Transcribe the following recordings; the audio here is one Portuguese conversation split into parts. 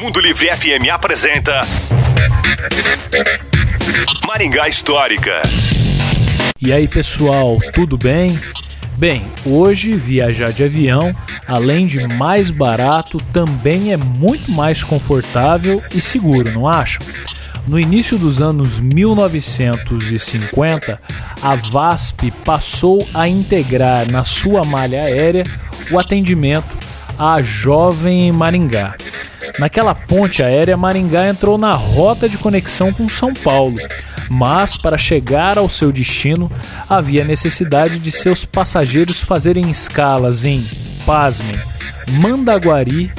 Mundo Livre FM apresenta Maringá Histórica. E aí, pessoal, tudo bem? Bem, hoje viajar de avião, além de mais barato, também é muito mais confortável e seguro, não acham? No início dos anos 1950, a VASP passou a integrar na sua malha aérea o atendimento à jovem Maringá. Naquela ponte aérea, Maringá entrou na rota de conexão com São Paulo, mas para chegar ao seu destino havia necessidade de seus passageiros fazerem escalas em, pasmem, Mandaguari,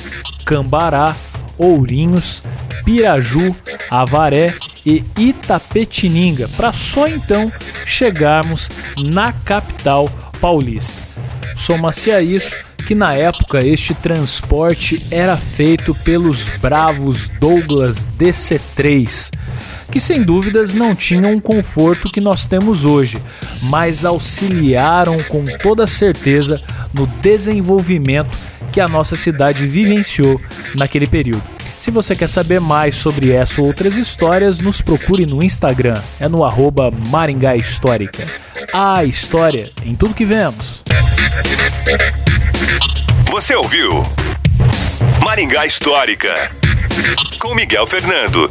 Cambará, Ourinhos, Piraju, Avaré e Itapetininga, para só então chegarmos na capital paulista. Soma-se a isso que na época este transporte era feito pelos bravos Douglas DC-3, que sem dúvidas não tinham o conforto que nós temos hoje, mas auxiliaram com toda certeza no desenvolvimento que a nossa cidade vivenciou naquele período. Se você quer saber mais sobre essa ou outras histórias, nos procure no Instagram, é no arroba Maringá Histórica. A história em tudo que vemos. Você ouviu Maringá Histórica com Miguel Fernando.